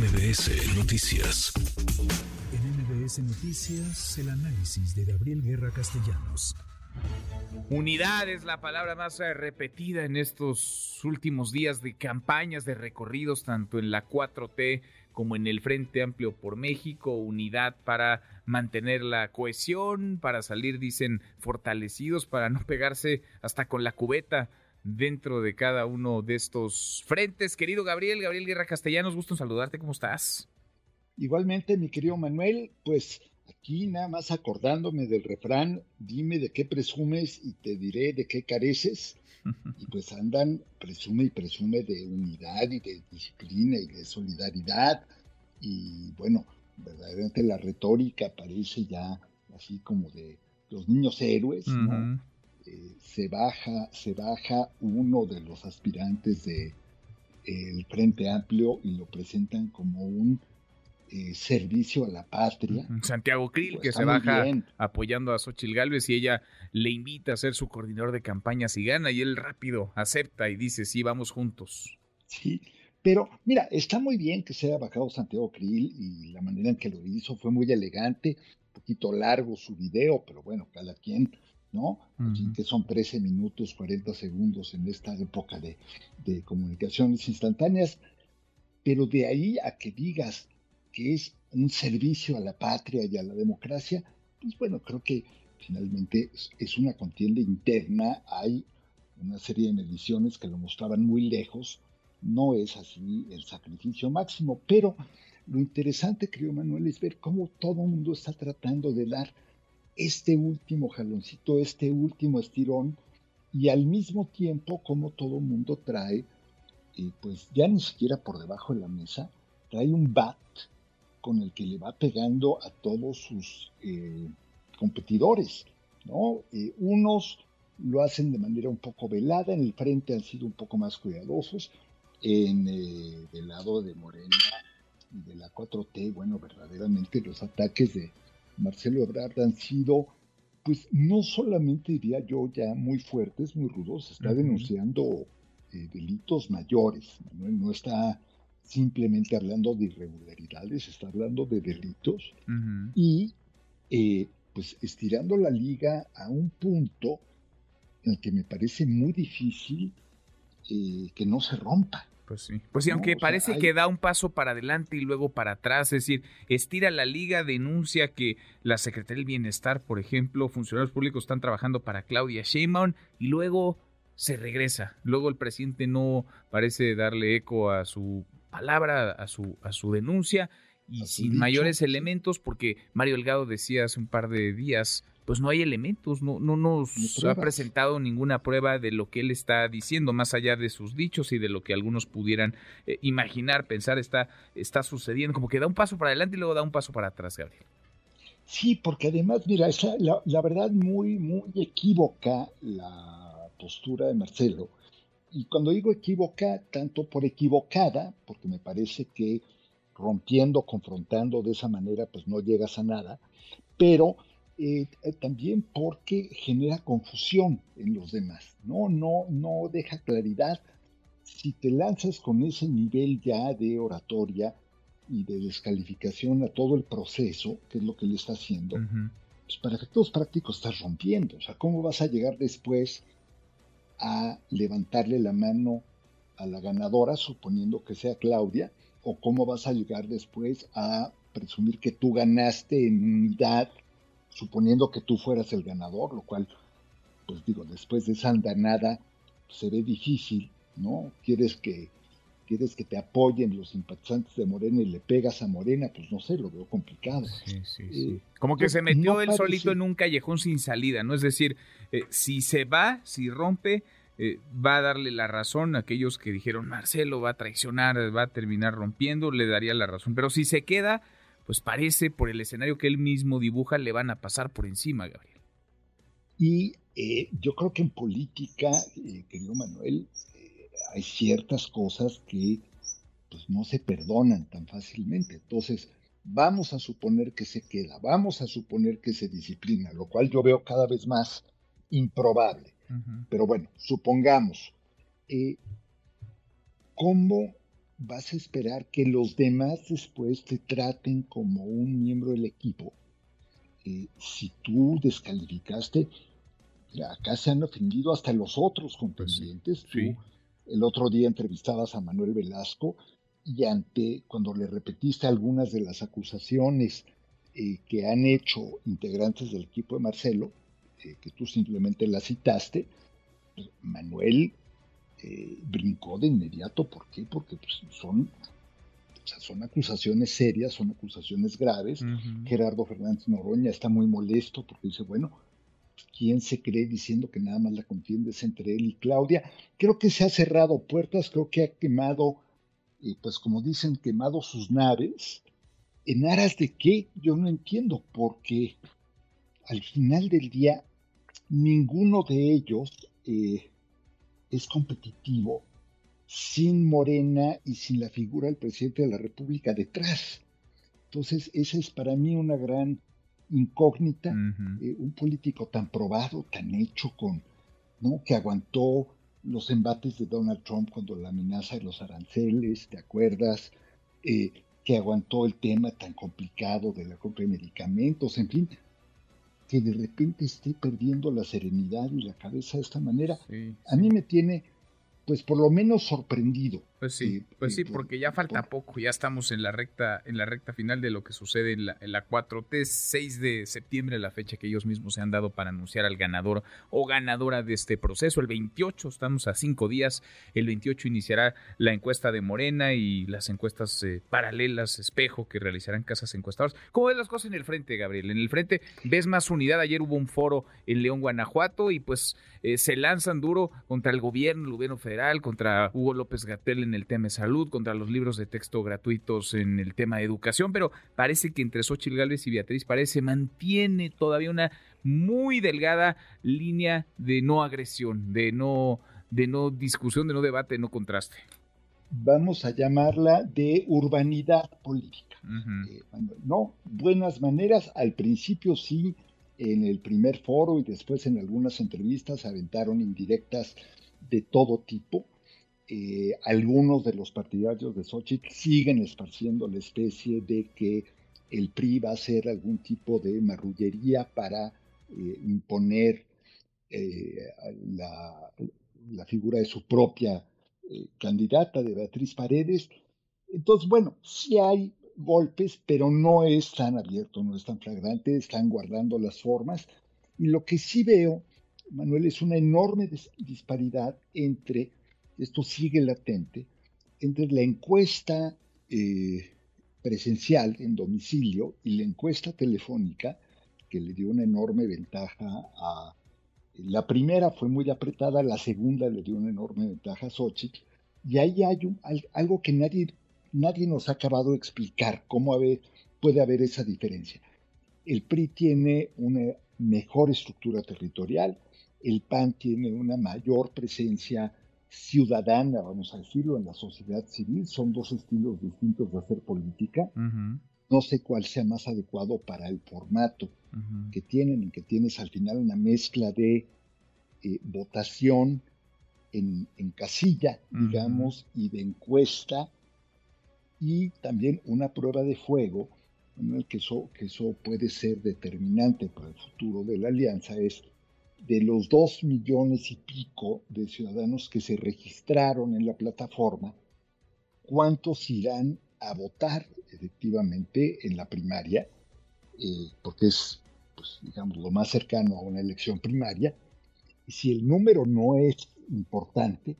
MBS Noticias. En MBS Noticias, el análisis de Gabriel Guerra Castellanos. Unidad es la palabra más eh, repetida en estos últimos días de campañas, de recorridos, tanto en la 4T como en el Frente Amplio por México. Unidad para mantener la cohesión, para salir, dicen, fortalecidos, para no pegarse hasta con la cubeta dentro de cada uno de estos frentes. Querido Gabriel, Gabriel Guerra Castellanos, gusto en saludarte, ¿cómo estás? Igualmente, mi querido Manuel, pues aquí nada más acordándome del refrán, dime de qué presumes y te diré de qué careces. Y pues andan, presume y presume de unidad y de disciplina y de solidaridad. Y bueno, verdaderamente la retórica parece ya así como de los niños héroes, ¿no? Eh, se baja, se baja uno de los aspirantes de el Frente Amplio y lo presentan como un eh, servicio a la patria. Santiago Krill, pues que se baja apoyando a Xochil Gálvez y ella le invita a ser su coordinador de campañas y gana y él rápido acepta y dice, sí, vamos juntos. Sí, pero mira, está muy bien que se haya bajado Santiago Krill y la manera en que lo hizo fue muy elegante, un poquito largo su video, pero bueno, cada quien ¿no? que son 13 minutos, 40 segundos en esta época de, de, comunicaciones instantáneas, pero de ahí a que digas que es un servicio a la patria y a la democracia, pues bueno, creo que finalmente es una contienda interna, hay una serie de mediciones que lo mostraban muy lejos, no es así el sacrificio máximo, pero lo interesante, creo Manuel, es ver cómo todo el mundo está tratando de dar este último jaloncito, este último estirón, y al mismo tiempo como todo mundo trae, eh, pues ya ni siquiera por debajo de la mesa, trae un bat con el que le va pegando a todos sus eh, competidores, ¿no? Eh, unos lo hacen de manera un poco velada, en el frente han sido un poco más cuidadosos, en el lado de Morena y de la 4T, bueno, verdaderamente los ataques de, Marcelo Ebrard han sido, pues no solamente diría yo ya muy fuertes, muy rudos, está denunciando eh, delitos mayores, no está simplemente hablando de irregularidades, está hablando de delitos y eh, pues estirando la liga a un punto en el que me parece muy difícil eh, que no se rompa. Pues sí. Pues sí, aunque parece que da un paso para adelante y luego para atrás, es decir, estira la liga, denuncia que la Secretaría del Bienestar, por ejemplo, funcionarios públicos están trabajando para Claudia Sheinbaum y luego se regresa. Luego el presidente no parece darle eco a su palabra, a su, a su denuncia y sin mayores elementos, porque Mario Delgado decía hace un par de días pues no hay elementos, no, no nos ha presentado ninguna prueba de lo que él está diciendo, más allá de sus dichos y de lo que algunos pudieran eh, imaginar, pensar, está, está sucediendo, como que da un paso para adelante y luego da un paso para atrás, Gabriel. Sí, porque además, mira, es la, la verdad muy, muy equívoca la postura de Marcelo. Y cuando digo equívoca, tanto por equivocada, porque me parece que rompiendo, confrontando de esa manera, pues no llegas a nada, pero eh, eh, también porque genera confusión en los demás, ¿no? No, no deja claridad. Si te lanzas con ese nivel ya de oratoria y de descalificación a todo el proceso, que es lo que le está haciendo, pues para efectos prácticos estás rompiendo. O sea, ¿cómo vas a llegar después a levantarle la mano a la ganadora, suponiendo que sea Claudia? ¿O cómo vas a llegar después a presumir que tú ganaste en unidad suponiendo que tú fueras el ganador, lo cual, pues digo, después de esa andanada se ve difícil, ¿no? Quieres que, quieres que te apoyen los simpatizantes de Morena y le pegas a Morena, pues no sé, lo veo complicado. Sí, sí, eh, sí. Como que se metió él solito en un callejón sin salida, ¿no? Es decir, eh, si se va, si rompe, eh, va a darle la razón a aquellos que dijeron Marcelo va a traicionar, va a terminar rompiendo, le daría la razón. Pero si se queda, pues parece por el escenario que él mismo dibuja le van a pasar por encima, Gabriel. Y eh, yo creo que en política, eh, querido Manuel, eh, hay ciertas cosas que pues, no se perdonan tan fácilmente. Entonces, vamos a suponer que se queda, vamos a suponer que se disciplina, lo cual yo veo cada vez más improbable. Pero bueno, supongamos, ¿cómo vas a esperar que los demás después te traten como un miembro del equipo. Eh, si tú descalificaste, acá se han ofendido hasta los otros contendientes. Pues el otro día entrevistabas a Manuel Velasco y ante, cuando le repetiste algunas de las acusaciones eh, que han hecho integrantes del equipo de Marcelo, eh, que tú simplemente la citaste, pues, Manuel eh, brincó de inmediato. ¿Por qué? Porque pues, son, son acusaciones serias, son acusaciones graves. Gerardo Fernández Noroña está muy molesto porque dice, bueno, ¿quién se cree diciendo que nada más la contienda es entre él y Claudia? Creo que se ha cerrado puertas, creo que ha quemado, eh, pues como dicen, quemado sus naves. ¿En aras de qué? Yo no entiendo, porque al final del día ninguno de ellos eh, es competitivo sin Morena y sin la figura del presidente de la República detrás. Entonces, esa es para mí una gran incógnita, eh, un político tan probado, tan hecho con, ¿no? Que aguantó los embates de Donald Trump cuando la amenaza de los aranceles, ¿te acuerdas? Eh, que aguantó el tema tan complicado de la compra de medicamentos, en fin, que de repente esté perdiendo la serenidad y la cabeza de esta manera, a mí me tiene pues por lo menos sorprendido. Pues sí, pues sí, porque ya falta poco, ya estamos en la recta, en la recta final de lo que sucede en la, en la 4T, 6 de septiembre, la fecha que ellos mismos se han dado para anunciar al ganador o ganadora de este proceso. El 28, estamos a cinco días, el 28 iniciará la encuesta de Morena y las encuestas eh, paralelas, espejo, que realizarán casas encuestadoras. ¿Cómo ves las cosas en el frente, Gabriel? En el frente ves más unidad. Ayer hubo un foro en León, Guanajuato, y pues eh, se lanzan duro contra el gobierno, el gobierno federal, contra Hugo López Gatel en el tema de salud, contra los libros de texto gratuitos en el tema de educación, pero parece que entre Xochitl Gálvez y Beatriz parece mantiene todavía una muy delgada línea de no agresión, de no, de no discusión, de no debate, de no contraste. Vamos a llamarla de urbanidad política. Eh, no, buenas maneras, al principio sí, en el primer foro y después en algunas entrevistas aventaron indirectas de todo tipo. Eh, algunos de los partidarios de Xochitl siguen esparciendo la especie de que el PRI va a hacer algún tipo de marrullería para eh, imponer eh, la, la, figura de su propia candidata, de Beatriz Paredes. Entonces, bueno, sí hay golpes, pero no es tan abierto, no es tan flagrante, están guardando las formas. Y lo que sí veo Manuel, es una enorme disparidad entre, esto sigue latente, entre la encuesta eh, presencial en domicilio y la encuesta telefónica, que le dio una enorme ventaja a... La primera fue muy apretada, la segunda le dio una enorme ventaja a Xochitl, y ahí hay algo que nadie, nadie nos ha acabado de explicar, cómo puede haber esa diferencia. El PRI tiene una mejor estructura territorial, el PAN tiene una mayor presencia ciudadana, vamos a decirlo, en la sociedad civil. Son dos estilos distintos de hacer política. No sé cuál sea más adecuado para el formato que tienen, en que tienes al final una mezcla de eh, votación en, casilla, digamos, y de encuesta, y también una prueba de fuego, en el que eso, que eso puede ser determinante para el futuro de la alianza, es de los dos millones y pico de ciudadanos que se registraron en la plataforma, ¿cuántos irán a votar efectivamente en la primaria? Eh, porque es, pues, digamos, lo más cercano a una elección primaria. Y si el número no es importante,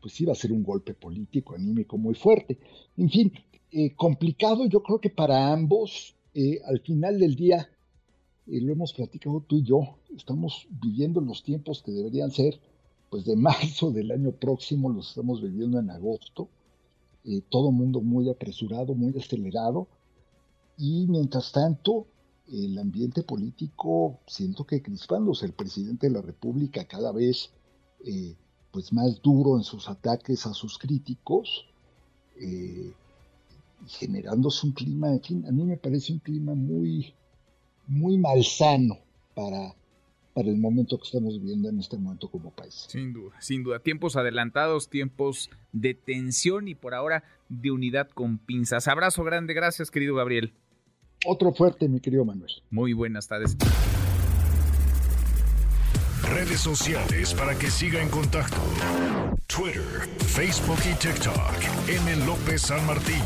pues va a ser un golpe político, anímico muy fuerte. En fin, eh, complicado yo creo que para ambos, eh, al final del día, y lo hemos platicado tú y yo, estamos viviendo los tiempos que deberían ser pues de marzo del año próximo, los estamos viviendo en agosto, eh, todo mundo muy apresurado, muy acelerado, y mientras tanto el ambiente político siento que crispándose, el presidente de la República cada vez eh, pues más duro en sus ataques a sus críticos, eh, generándose un clima, en fin, a mí me parece un clima muy, muy malsano para, para el momento que estamos viviendo en este momento como país. Sin duda, sin duda. Tiempos adelantados, tiempos de tensión y por ahora de unidad con pinzas. Abrazo grande, gracias querido Gabriel. Otro fuerte, mi querido Manuel. Muy buenas tardes. Redes sociales para que siga en contacto: Twitter, Facebook y TikTok. M. López San Martín.